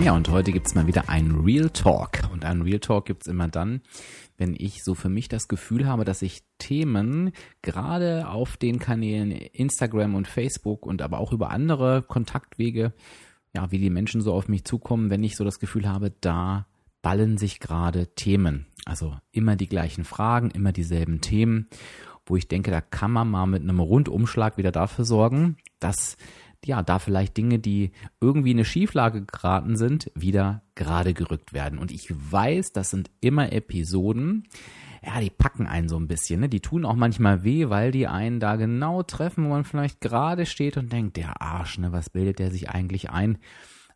Ja, und heute gibt's mal wieder einen Real Talk. Und einen Real Talk gibt's immer dann, wenn ich so für mich das Gefühl habe, dass ich Themen gerade auf den Kanälen Instagram und Facebook und aber auch über andere Kontaktwege, ja, wie die Menschen so auf mich zukommen, wenn ich so das Gefühl habe, da ballen sich gerade Themen. Also immer die gleichen Fragen, immer dieselben Themen, wo ich denke, da kann man mal mit einem Rundumschlag wieder dafür sorgen, dass ja, da vielleicht Dinge, die irgendwie in eine Schieflage geraten sind, wieder gerade gerückt werden. Und ich weiß, das sind immer Episoden, ja, die packen einen so ein bisschen, ne? Die tun auch manchmal weh, weil die einen da genau treffen, wo man vielleicht gerade steht und denkt, der Arsch, ne, was bildet der sich eigentlich ein?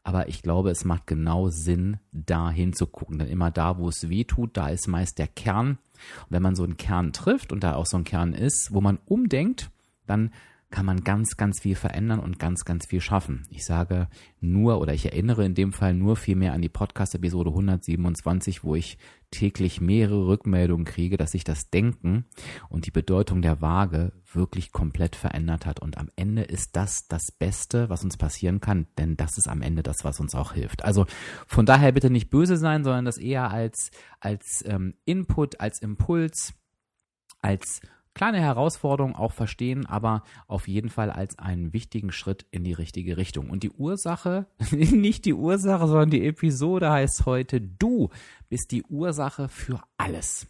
Aber ich glaube, es macht genau Sinn, da hinzugucken. Denn immer da, wo es weh tut, da ist meist der Kern. Und wenn man so einen Kern trifft und da auch so ein Kern ist, wo man umdenkt, dann kann man ganz, ganz viel verändern und ganz, ganz viel schaffen. Ich sage nur oder ich erinnere in dem Fall nur viel an die Podcast-Episode 127, wo ich täglich mehrere Rückmeldungen kriege, dass sich das Denken und die Bedeutung der Waage wirklich komplett verändert hat. Und am Ende ist das das Beste, was uns passieren kann, denn das ist am Ende das, was uns auch hilft. Also von daher bitte nicht böse sein, sondern das eher als, als ähm, Input, als Impuls, als kleine Herausforderung auch verstehen, aber auf jeden Fall als einen wichtigen Schritt in die richtige Richtung. Und die Ursache, nicht die Ursache, sondern die Episode heißt heute, du bist die Ursache für alles.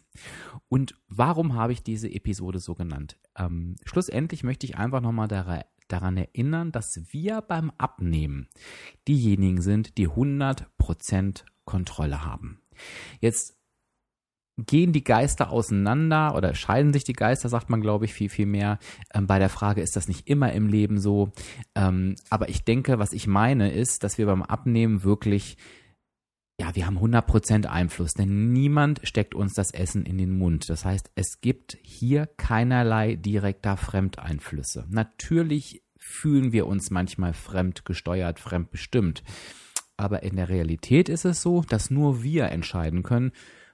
Und warum habe ich diese Episode so genannt? Ähm, schlussendlich möchte ich einfach nochmal daran erinnern, dass wir beim Abnehmen diejenigen sind, die 100% Kontrolle haben. Jetzt gehen die Geister auseinander oder scheiden sich die Geister, sagt man, glaube ich, viel, viel mehr. Ähm, bei der Frage, ist das nicht immer im Leben so? Ähm, aber ich denke, was ich meine, ist, dass wir beim Abnehmen wirklich, ja, wir haben 100% Einfluss, denn niemand steckt uns das Essen in den Mund. Das heißt, es gibt hier keinerlei direkter Fremdeinflüsse. Natürlich fühlen wir uns manchmal fremd gesteuert, fremd bestimmt. Aber in der Realität ist es so, dass nur wir entscheiden können,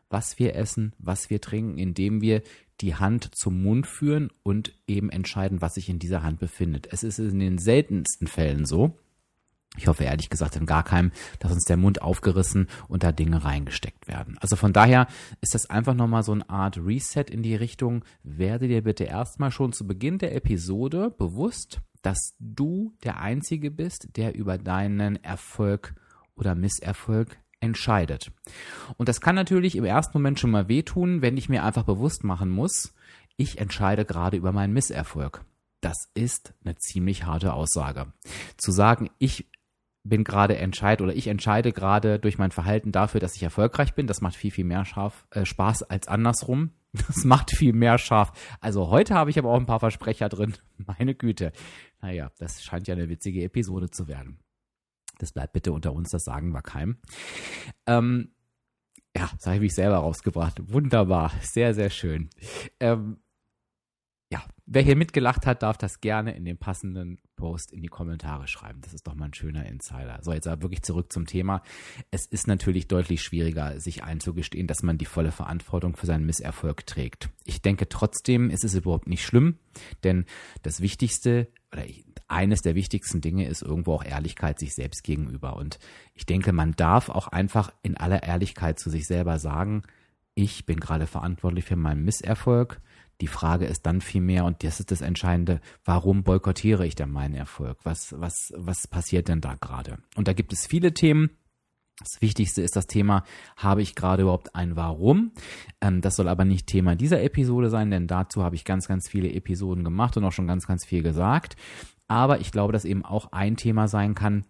was wir essen, was wir trinken, indem wir die Hand zum Mund führen und eben entscheiden, was sich in dieser Hand befindet. Es ist in den seltensten Fällen so, ich hoffe ehrlich gesagt in gar keinem, dass uns der Mund aufgerissen und da Dinge reingesteckt werden. Also von daher ist das einfach nochmal so eine Art Reset in die Richtung. Werde dir bitte erstmal schon zu Beginn der Episode bewusst, dass du der Einzige bist, der über deinen Erfolg oder Misserfolg entscheidet. Und das kann natürlich im ersten Moment schon mal wehtun, wenn ich mir einfach bewusst machen muss, ich entscheide gerade über meinen Misserfolg. Das ist eine ziemlich harte Aussage. Zu sagen, ich bin gerade entscheid oder ich entscheide gerade durch mein Verhalten dafür, dass ich erfolgreich bin, das macht viel, viel mehr scharf, äh, Spaß als andersrum. Das macht viel mehr scharf. Also heute habe ich aber auch ein paar Versprecher drin. Meine Güte. Naja, das scheint ja eine witzige Episode zu werden. Das bleibt bitte unter uns, das sagen wir keinem. Ähm, ja, das habe ich mich selber rausgebracht. Wunderbar, sehr, sehr schön. Ähm, ja, wer hier mitgelacht hat, darf das gerne in den passenden Post in die Kommentare schreiben. Das ist doch mal ein schöner Insider. So, jetzt aber wirklich zurück zum Thema. Es ist natürlich deutlich schwieriger, sich einzugestehen, dass man die volle Verantwortung für seinen Misserfolg trägt. Ich denke trotzdem, ist es überhaupt nicht schlimm, denn das Wichtigste oder eines der wichtigsten Dinge ist irgendwo auch Ehrlichkeit sich selbst gegenüber. Und ich denke, man darf auch einfach in aller Ehrlichkeit zu sich selber sagen, ich bin gerade verantwortlich für meinen Misserfolg. Die Frage ist dann vielmehr, und das ist das Entscheidende, warum boykottiere ich denn meinen Erfolg? Was, was, was passiert denn da gerade? Und da gibt es viele Themen. Das Wichtigste ist das Thema, habe ich gerade überhaupt ein Warum? Ähm, das soll aber nicht Thema dieser Episode sein, denn dazu habe ich ganz, ganz viele Episoden gemacht und auch schon ganz, ganz viel gesagt. Aber ich glaube, dass eben auch ein Thema sein kann,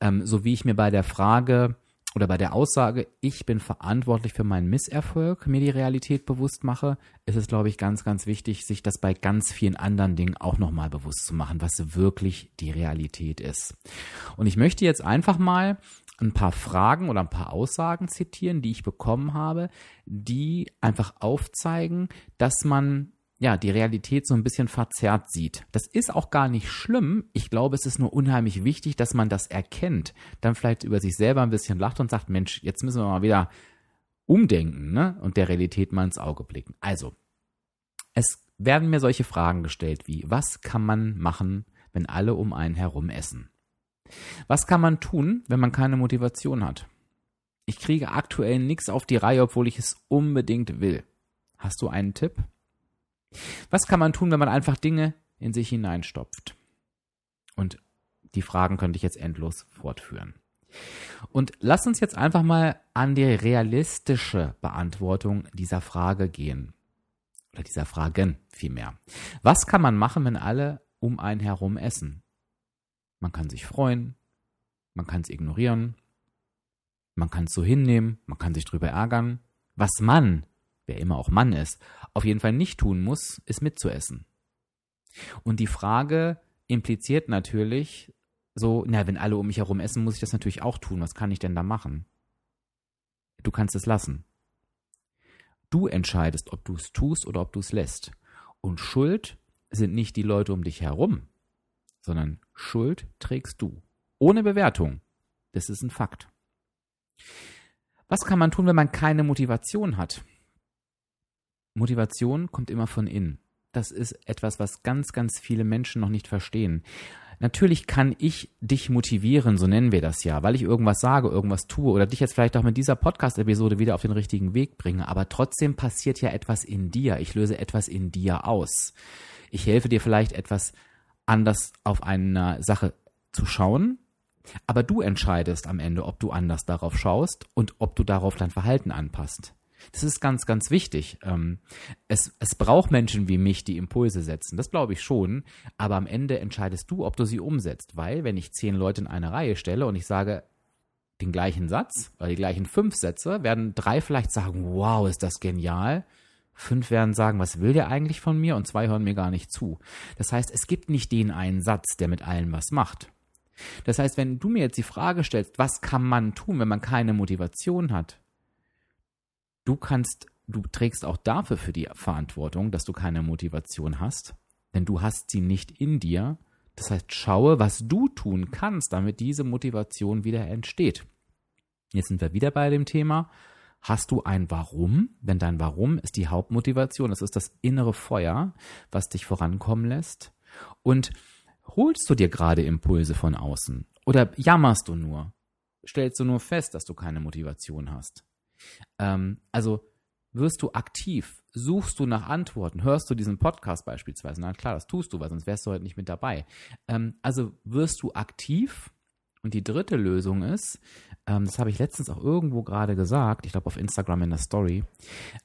ähm, so wie ich mir bei der Frage oder bei der Aussage, ich bin verantwortlich für meinen Misserfolg, mir die Realität bewusst mache, ist es, glaube ich, ganz, ganz wichtig, sich das bei ganz vielen anderen Dingen auch nochmal bewusst zu machen, was wirklich die Realität ist. Und ich möchte jetzt einfach mal ein paar Fragen oder ein paar Aussagen zitieren, die ich bekommen habe, die einfach aufzeigen, dass man ja, die Realität so ein bisschen verzerrt sieht. Das ist auch gar nicht schlimm. Ich glaube, es ist nur unheimlich wichtig, dass man das erkennt, dann vielleicht über sich selber ein bisschen lacht und sagt, Mensch, jetzt müssen wir mal wieder umdenken, ne? Und der Realität mal ins Auge blicken. Also, es werden mir solche Fragen gestellt wie, was kann man machen, wenn alle um einen herum essen? Was kann man tun, wenn man keine Motivation hat? Ich kriege aktuell nichts auf die Reihe, obwohl ich es unbedingt will. Hast du einen Tipp? Was kann man tun, wenn man einfach Dinge in sich hineinstopft? Und die Fragen könnte ich jetzt endlos fortführen. Und lass uns jetzt einfach mal an die realistische Beantwortung dieser Frage gehen. Oder dieser Fragen vielmehr. Was kann man machen, wenn alle um einen herum essen? Man kann sich freuen, man kann es ignorieren, man kann es so hinnehmen, man kann sich drüber ärgern. Was man, wer immer auch Mann ist, auf jeden Fall nicht tun muss, ist mitzuessen. Und die Frage impliziert natürlich so, na, wenn alle um mich herum essen, muss ich das natürlich auch tun. Was kann ich denn da machen? Du kannst es lassen. Du entscheidest, ob du es tust oder ob du es lässt. Und Schuld sind nicht die Leute um dich herum, sondern Schuld trägst du. Ohne Bewertung. Das ist ein Fakt. Was kann man tun, wenn man keine Motivation hat? Motivation kommt immer von innen. Das ist etwas, was ganz, ganz viele Menschen noch nicht verstehen. Natürlich kann ich dich motivieren, so nennen wir das ja, weil ich irgendwas sage, irgendwas tue oder dich jetzt vielleicht auch mit dieser Podcast-Episode wieder auf den richtigen Weg bringe. Aber trotzdem passiert ja etwas in dir. Ich löse etwas in dir aus. Ich helfe dir vielleicht etwas anders auf eine Sache zu schauen, aber du entscheidest am Ende, ob du anders darauf schaust und ob du darauf dein Verhalten anpasst. Das ist ganz, ganz wichtig. Ähm, es, es braucht Menschen wie mich, die Impulse setzen. Das glaube ich schon. Aber am Ende entscheidest du, ob du sie umsetzt. Weil, wenn ich zehn Leute in eine Reihe stelle und ich sage den gleichen Satz oder die gleichen fünf Sätze, werden drei vielleicht sagen, wow, ist das genial. Fünf werden sagen, was will der eigentlich von mir? Und zwei hören mir gar nicht zu. Das heißt, es gibt nicht den einen Satz, der mit allen was macht. Das heißt, wenn du mir jetzt die Frage stellst, was kann man tun, wenn man keine Motivation hat? Du kannst, du trägst auch dafür für die Verantwortung, dass du keine Motivation hast, denn du hast sie nicht in dir. Das heißt, schaue, was du tun kannst, damit diese Motivation wieder entsteht. Jetzt sind wir wieder bei dem Thema, Hast du ein Warum? Denn dein Warum ist die Hauptmotivation. Das ist das innere Feuer, was dich vorankommen lässt. Und holst du dir gerade Impulse von außen? Oder jammerst du nur? Stellst du nur fest, dass du keine Motivation hast? Ähm, also wirst du aktiv? Suchst du nach Antworten? Hörst du diesen Podcast beispielsweise? Na klar, das tust du, weil sonst wärst du heute nicht mit dabei. Ähm, also wirst du aktiv? Und die dritte Lösung ist, ähm, das habe ich letztens auch irgendwo gerade gesagt, ich glaube auf Instagram in der Story,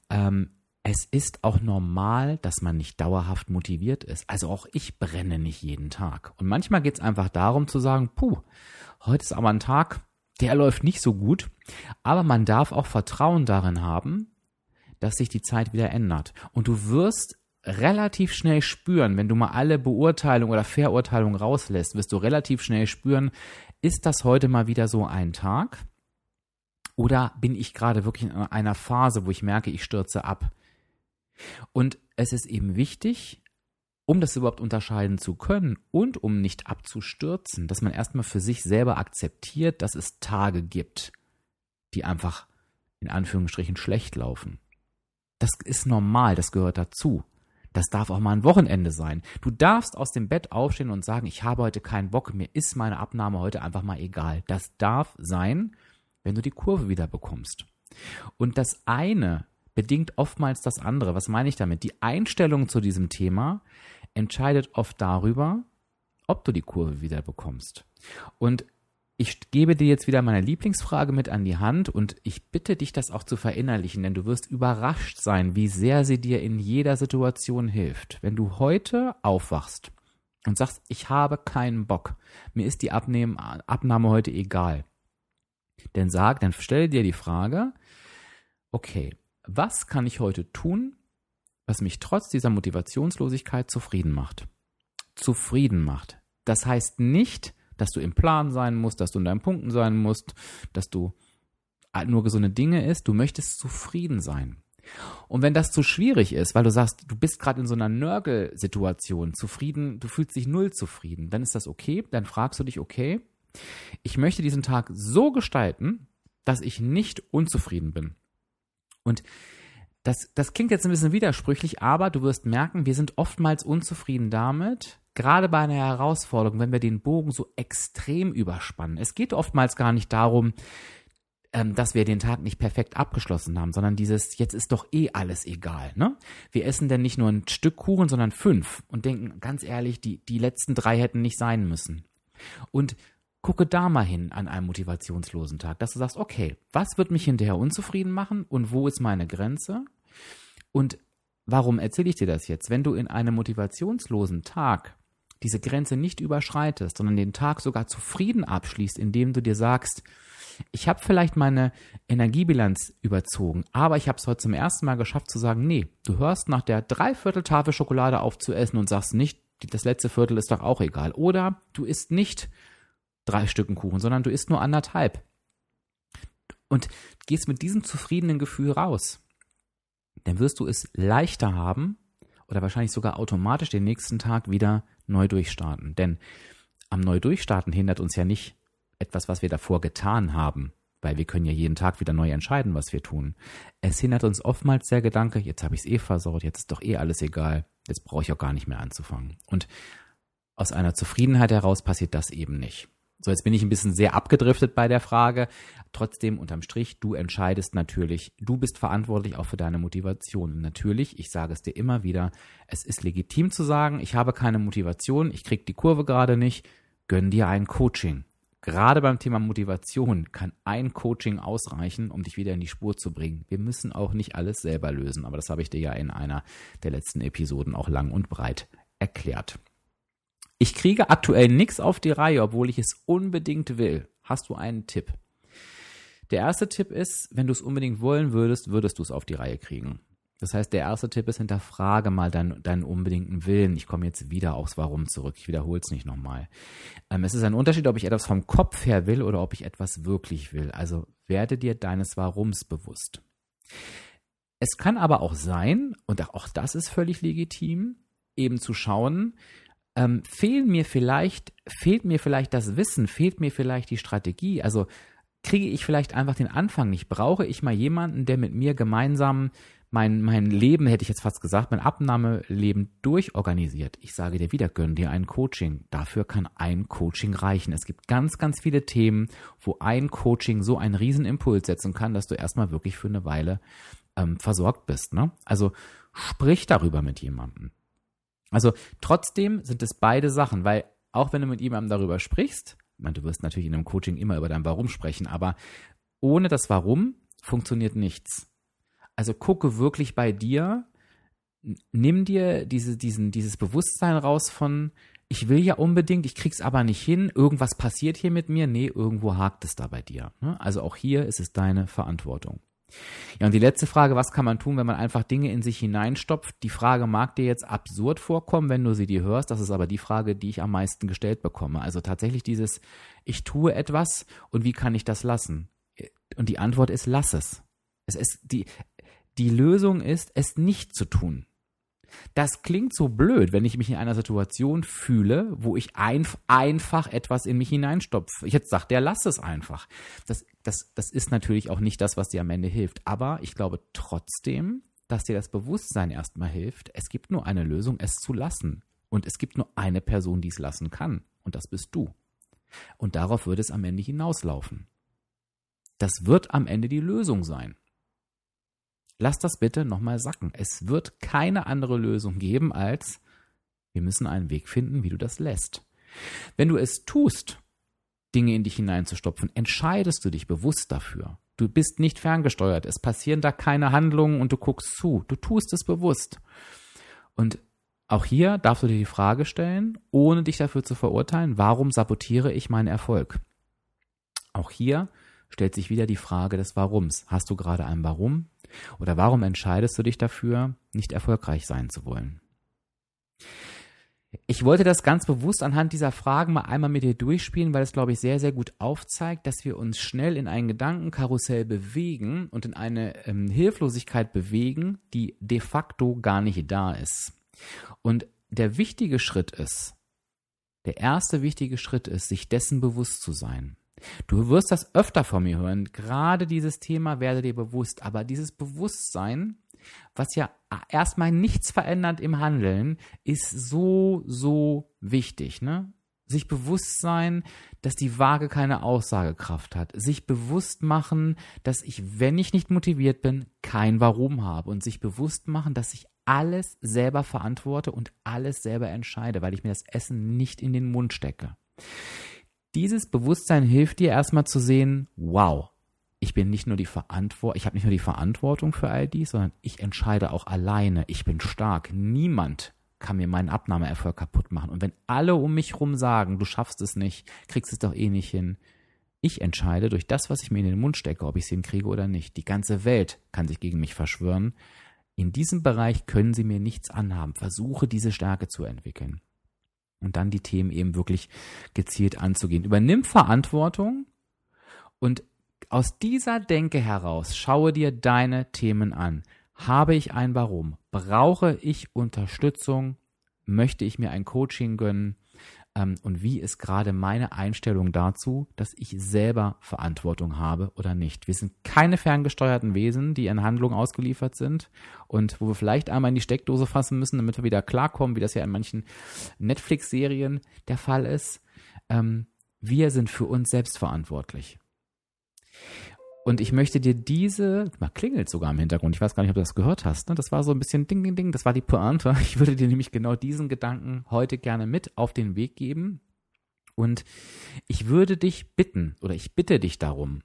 ähm, es ist auch normal, dass man nicht dauerhaft motiviert ist. Also auch ich brenne nicht jeden Tag. Und manchmal geht es einfach darum zu sagen, puh, heute ist aber ein Tag, der läuft nicht so gut. Aber man darf auch Vertrauen darin haben, dass sich die Zeit wieder ändert. Und du wirst relativ schnell spüren, wenn du mal alle Beurteilung oder Verurteilung rauslässt, wirst du relativ schnell spüren, ist das heute mal wieder so ein Tag? Oder bin ich gerade wirklich in einer Phase, wo ich merke, ich stürze ab? Und es ist eben wichtig, um das überhaupt unterscheiden zu können und um nicht abzustürzen, dass man erstmal für sich selber akzeptiert, dass es Tage gibt, die einfach in Anführungsstrichen schlecht laufen. Das ist normal, das gehört dazu. Das darf auch mal ein Wochenende sein. Du darfst aus dem Bett aufstehen und sagen, ich habe heute keinen Bock, mir ist meine Abnahme heute einfach mal egal. Das darf sein, wenn du die Kurve wieder bekommst. Und das eine bedingt oftmals das andere. Was meine ich damit? Die Einstellung zu diesem Thema entscheidet oft darüber, ob du die Kurve wieder bekommst. Und ich gebe dir jetzt wieder meine Lieblingsfrage mit an die Hand und ich bitte dich, das auch zu verinnerlichen, denn du wirst überrascht sein, wie sehr sie dir in jeder Situation hilft. Wenn du heute aufwachst und sagst, ich habe keinen Bock, mir ist die Abnahme, Abnahme heute egal, dann sag, dann stell dir die Frage, okay, was kann ich heute tun, was mich trotz dieser Motivationslosigkeit zufrieden macht? Zufrieden macht. Das heißt nicht, dass du im Plan sein musst, dass du in deinen Punkten sein musst, dass du nur gesunde Dinge isst. Du möchtest zufrieden sein. Und wenn das zu schwierig ist, weil du sagst, du bist gerade in so einer Nörgel-Situation, zufrieden, du fühlst dich null zufrieden, dann ist das okay. Dann fragst du dich, okay, ich möchte diesen Tag so gestalten, dass ich nicht unzufrieden bin. Und das, das klingt jetzt ein bisschen widersprüchlich, aber du wirst merken, wir sind oftmals unzufrieden damit, gerade bei einer Herausforderung, wenn wir den Bogen so extrem überspannen. Es geht oftmals gar nicht darum, ähm, dass wir den Tag nicht perfekt abgeschlossen haben, sondern dieses, jetzt ist doch eh alles egal. Ne? Wir essen denn nicht nur ein Stück Kuchen, sondern fünf und denken, ganz ehrlich, die, die letzten drei hätten nicht sein müssen. Und gucke da mal hin an einem motivationslosen Tag, dass du sagst, okay, was wird mich hinterher unzufrieden machen und wo ist meine Grenze? Und warum erzähle ich dir das jetzt? Wenn du in einem motivationslosen Tag diese Grenze nicht überschreitest, sondern den Tag sogar zufrieden abschließt, indem du dir sagst, ich habe vielleicht meine Energiebilanz überzogen, aber ich habe es heute zum ersten Mal geschafft zu sagen, nee, du hörst nach der Dreivierteltafel Schokolade auf zu essen und sagst nicht, das letzte Viertel ist doch auch egal. Oder du isst nicht drei Stücken Kuchen, sondern du isst nur anderthalb. Und gehst mit diesem zufriedenen Gefühl raus. Dann wirst du es leichter haben oder wahrscheinlich sogar automatisch den nächsten Tag wieder neu durchstarten. Denn am neu durchstarten hindert uns ja nicht etwas, was wir davor getan haben, weil wir können ja jeden Tag wieder neu entscheiden, was wir tun. Es hindert uns oftmals der Gedanke, jetzt habe ich es eh versorgt, jetzt ist doch eh alles egal, jetzt brauche ich auch gar nicht mehr anzufangen. Und aus einer Zufriedenheit heraus passiert das eben nicht. So, jetzt bin ich ein bisschen sehr abgedriftet bei der Frage. Trotzdem, unterm Strich, du entscheidest natürlich, du bist verantwortlich auch für deine Motivation. Natürlich, ich sage es dir immer wieder, es ist legitim zu sagen, ich habe keine Motivation, ich krieg die Kurve gerade nicht, gönn dir ein Coaching. Gerade beim Thema Motivation kann ein Coaching ausreichen, um dich wieder in die Spur zu bringen. Wir müssen auch nicht alles selber lösen, aber das habe ich dir ja in einer der letzten Episoden auch lang und breit erklärt. Ich kriege aktuell nichts auf die Reihe, obwohl ich es unbedingt will. Hast du einen Tipp? Der erste Tipp ist, wenn du es unbedingt wollen würdest, würdest du es auf die Reihe kriegen. Das heißt, der erste Tipp ist, hinterfrage mal deinen, deinen unbedingten Willen. Ich komme jetzt wieder aufs Warum zurück. Ich wiederhole es nicht nochmal. Ähm, es ist ein Unterschied, ob ich etwas vom Kopf her will oder ob ich etwas wirklich will. Also werde dir deines Warums bewusst. Es kann aber auch sein, und auch das ist völlig legitim, eben zu schauen, ähm, fehlen mir vielleicht, fehlt mir vielleicht das Wissen, fehlt mir vielleicht die Strategie, also kriege ich vielleicht einfach den Anfang nicht, brauche ich mal jemanden, der mit mir gemeinsam mein, mein Leben, hätte ich jetzt fast gesagt, mein Abnahmeleben durchorganisiert. Ich sage dir wieder, gönn dir ein Coaching. Dafür kann ein Coaching reichen. Es gibt ganz, ganz viele Themen, wo ein Coaching so einen riesen Impuls setzen kann, dass du erstmal wirklich für eine Weile ähm, versorgt bist. Ne? Also sprich darüber mit jemandem. Also trotzdem sind es beide Sachen, weil auch wenn du mit jemandem darüber sprichst, ich meine, du wirst natürlich in einem Coaching immer über dein Warum sprechen, aber ohne das Warum funktioniert nichts. Also gucke wirklich bei dir, nimm dir diese, diesen, dieses Bewusstsein raus von, ich will ja unbedingt, ich krieg's aber nicht hin, irgendwas passiert hier mit mir. Nee, irgendwo hakt es da bei dir. Ne? Also auch hier ist es deine Verantwortung. Ja, und die letzte Frage, was kann man tun, wenn man einfach Dinge in sich hineinstopft? Die Frage mag dir jetzt absurd vorkommen, wenn du sie dir hörst. Das ist aber die Frage, die ich am meisten gestellt bekomme. Also tatsächlich dieses, ich tue etwas und wie kann ich das lassen? Und die Antwort ist, lass es. Es ist die, die Lösung ist, es nicht zu tun. Das klingt so blöd, wenn ich mich in einer Situation fühle, wo ich ein, einfach etwas in mich hineinstopfe. Ich jetzt sagt der, lass es einfach. Das, das, das ist natürlich auch nicht das, was dir am Ende hilft. Aber ich glaube trotzdem, dass dir das Bewusstsein erstmal hilft. Es gibt nur eine Lösung, es zu lassen. Und es gibt nur eine Person, die es lassen kann. Und das bist du. Und darauf wird es am Ende hinauslaufen. Das wird am Ende die Lösung sein. Lass das bitte nochmal sacken. Es wird keine andere Lösung geben als, wir müssen einen Weg finden, wie du das lässt. Wenn du es tust, Dinge in dich hineinzustopfen, entscheidest du dich bewusst dafür. Du bist nicht ferngesteuert. Es passieren da keine Handlungen und du guckst zu. Du tust es bewusst. Und auch hier darfst du dir die Frage stellen, ohne dich dafür zu verurteilen, warum sabotiere ich meinen Erfolg? Auch hier stellt sich wieder die Frage des Warums. Hast du gerade ein Warum? Oder warum entscheidest du dich dafür, nicht erfolgreich sein zu wollen? Ich wollte das ganz bewusst anhand dieser Fragen mal einmal mit dir durchspielen, weil es, glaube ich, sehr, sehr gut aufzeigt, dass wir uns schnell in ein Gedankenkarussell bewegen und in eine ähm, Hilflosigkeit bewegen, die de facto gar nicht da ist. Und der wichtige Schritt ist, der erste wichtige Schritt ist, sich dessen bewusst zu sein. Du wirst das öfter von mir hören. Gerade dieses Thema werde dir bewusst. Aber dieses Bewusstsein, was ja erstmal nichts verändert im Handeln, ist so, so wichtig, ne? Sich bewusst sein, dass die Waage keine Aussagekraft hat. Sich bewusst machen, dass ich, wenn ich nicht motiviert bin, kein Warum habe. Und sich bewusst machen, dass ich alles selber verantworte und alles selber entscheide, weil ich mir das Essen nicht in den Mund stecke. Dieses Bewusstsein hilft dir erstmal zu sehen, wow, ich bin nicht nur die Verantwortung, ich habe nicht nur die Verantwortung für all dies, sondern ich entscheide auch alleine. Ich bin stark. Niemand kann mir meinen Abnahmeerfolg kaputt machen. Und wenn alle um mich herum sagen, du schaffst es nicht, kriegst es doch eh nicht hin, ich entscheide durch das, was ich mir in den Mund stecke, ob ich es hinkriege oder nicht. Die ganze Welt kann sich gegen mich verschwören. In diesem Bereich können sie mir nichts anhaben. Versuche diese Stärke zu entwickeln. Und dann die Themen eben wirklich gezielt anzugehen. Übernimm Verantwortung und aus dieser Denke heraus schaue dir deine Themen an. Habe ich ein Warum? Brauche ich Unterstützung? Möchte ich mir ein Coaching gönnen? Ähm, und wie ist gerade meine Einstellung dazu, dass ich selber Verantwortung habe oder nicht? Wir sind keine ferngesteuerten Wesen, die in Handlungen ausgeliefert sind und wo wir vielleicht einmal in die Steckdose fassen müssen, damit wir wieder klarkommen, wie das ja in manchen Netflix-Serien der Fall ist. Ähm, wir sind für uns selbst verantwortlich. Und ich möchte dir diese, mal klingelt sogar im Hintergrund, ich weiß gar nicht, ob du das gehört hast, ne? das war so ein bisschen Ding, Ding, Ding, das war die Pointe. Ich würde dir nämlich genau diesen Gedanken heute gerne mit auf den Weg geben. Und ich würde dich bitten, oder ich bitte dich darum,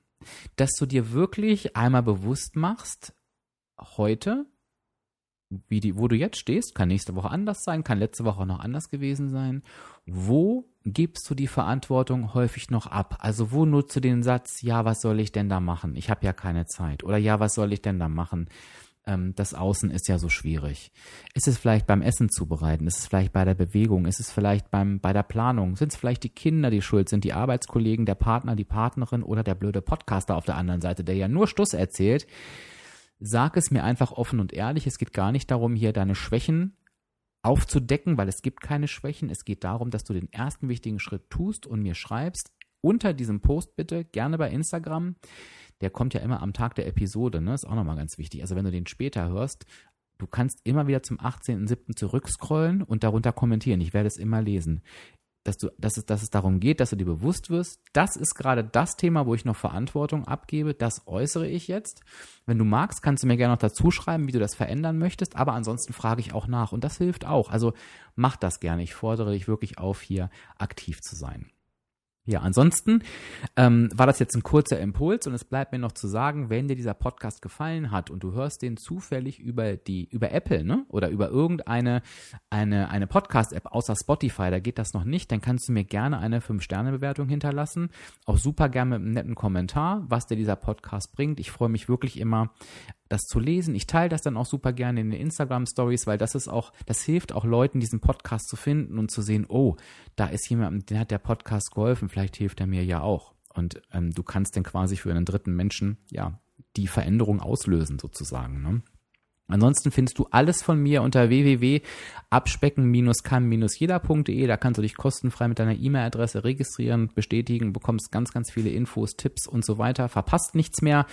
dass du dir wirklich einmal bewusst machst, heute, wie die, wo du jetzt stehst, kann nächste Woche anders sein, kann letzte Woche auch noch anders gewesen sein. Wo gibst du die Verantwortung häufig noch ab? Also wo nutzt du den Satz, ja, was soll ich denn da machen? Ich habe ja keine Zeit. Oder ja, was soll ich denn da machen? Ähm, das Außen ist ja so schwierig. Ist es vielleicht beim Essen zubereiten? Ist es vielleicht bei der Bewegung? Ist es vielleicht beim, bei der Planung? Sind es vielleicht die Kinder, die schuld sind, die Arbeitskollegen, der Partner, die Partnerin oder der blöde Podcaster auf der anderen Seite, der ja nur Stuss erzählt? Sag es mir einfach offen und ehrlich. Es geht gar nicht darum, hier deine Schwächen aufzudecken, weil es gibt keine Schwächen. Es geht darum, dass du den ersten wichtigen Schritt tust und mir schreibst. Unter diesem Post bitte, gerne bei Instagram. Der kommt ja immer am Tag der Episode, ne? Ist auch nochmal ganz wichtig. Also wenn du den später hörst, du kannst immer wieder zum 18.07. zurückscrollen und darunter kommentieren. Ich werde es immer lesen dass du, dass es, dass es darum geht, dass du dir bewusst wirst, das ist gerade das Thema, wo ich noch Verantwortung abgebe, das äußere ich jetzt. Wenn du magst, kannst du mir gerne noch dazu schreiben, wie du das verändern möchtest, aber ansonsten frage ich auch nach und das hilft auch. Also mach das gerne. Ich fordere dich wirklich auf, hier aktiv zu sein. Ja, ansonsten ähm, war das jetzt ein kurzer Impuls und es bleibt mir noch zu sagen, wenn dir dieser Podcast gefallen hat und du hörst den zufällig über die über Apple, ne, oder über irgendeine eine eine Podcast App außer Spotify, da geht das noch nicht, dann kannst du mir gerne eine 5 Sterne Bewertung hinterlassen, auch super gerne mit einem netten Kommentar, was dir dieser Podcast bringt. Ich freue mich wirklich immer das zu lesen. Ich teile das dann auch super gerne in den Instagram Stories, weil das ist auch, das hilft auch Leuten, diesen Podcast zu finden und zu sehen, oh, da ist jemand, der hat der Podcast geholfen, vielleicht hilft er mir ja auch. Und ähm, du kannst dann quasi für einen dritten Menschen, ja, die Veränderung auslösen sozusagen. Ne? Ansonsten findest du alles von mir unter www.abspecken-kann-jeder.de. Da kannst du dich kostenfrei mit deiner E-Mail-Adresse registrieren, bestätigen, bekommst ganz, ganz viele Infos, Tipps und so weiter. Verpasst nichts mehr.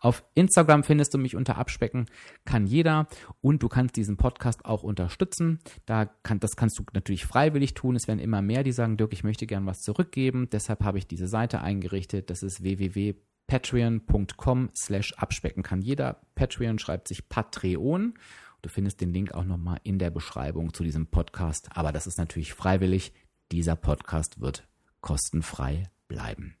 Auf Instagram findest du mich unter Abspecken kann jeder und du kannst diesen Podcast auch unterstützen. Da kann, das kannst du natürlich freiwillig tun. Es werden immer mehr, die sagen, Dirk, ich möchte gern was zurückgeben. Deshalb habe ich diese Seite eingerichtet. Das ist www patreon.com slash abspecken kann jeder. Patreon schreibt sich Patreon. Du findest den Link auch nochmal in der Beschreibung zu diesem Podcast. Aber das ist natürlich freiwillig. Dieser Podcast wird kostenfrei bleiben.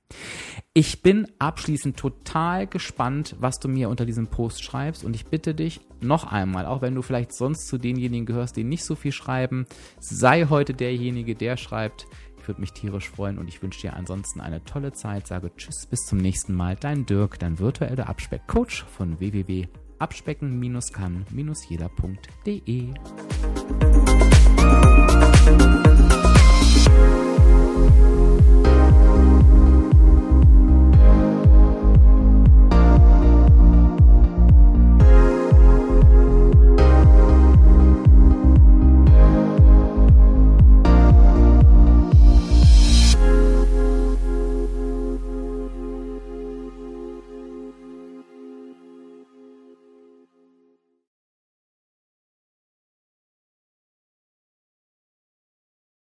Ich bin abschließend total gespannt, was du mir unter diesem Post schreibst und ich bitte dich noch einmal, auch wenn du vielleicht sonst zu denjenigen gehörst, die nicht so viel schreiben, sei heute derjenige, der schreibt, würde mich tierisch freuen und ich wünsche dir ansonsten eine tolle Zeit. Sage Tschüss, bis zum nächsten Mal. Dein Dirk, dein virtueller Abspeck-Coach von www.abspecken-kann-jeder.de.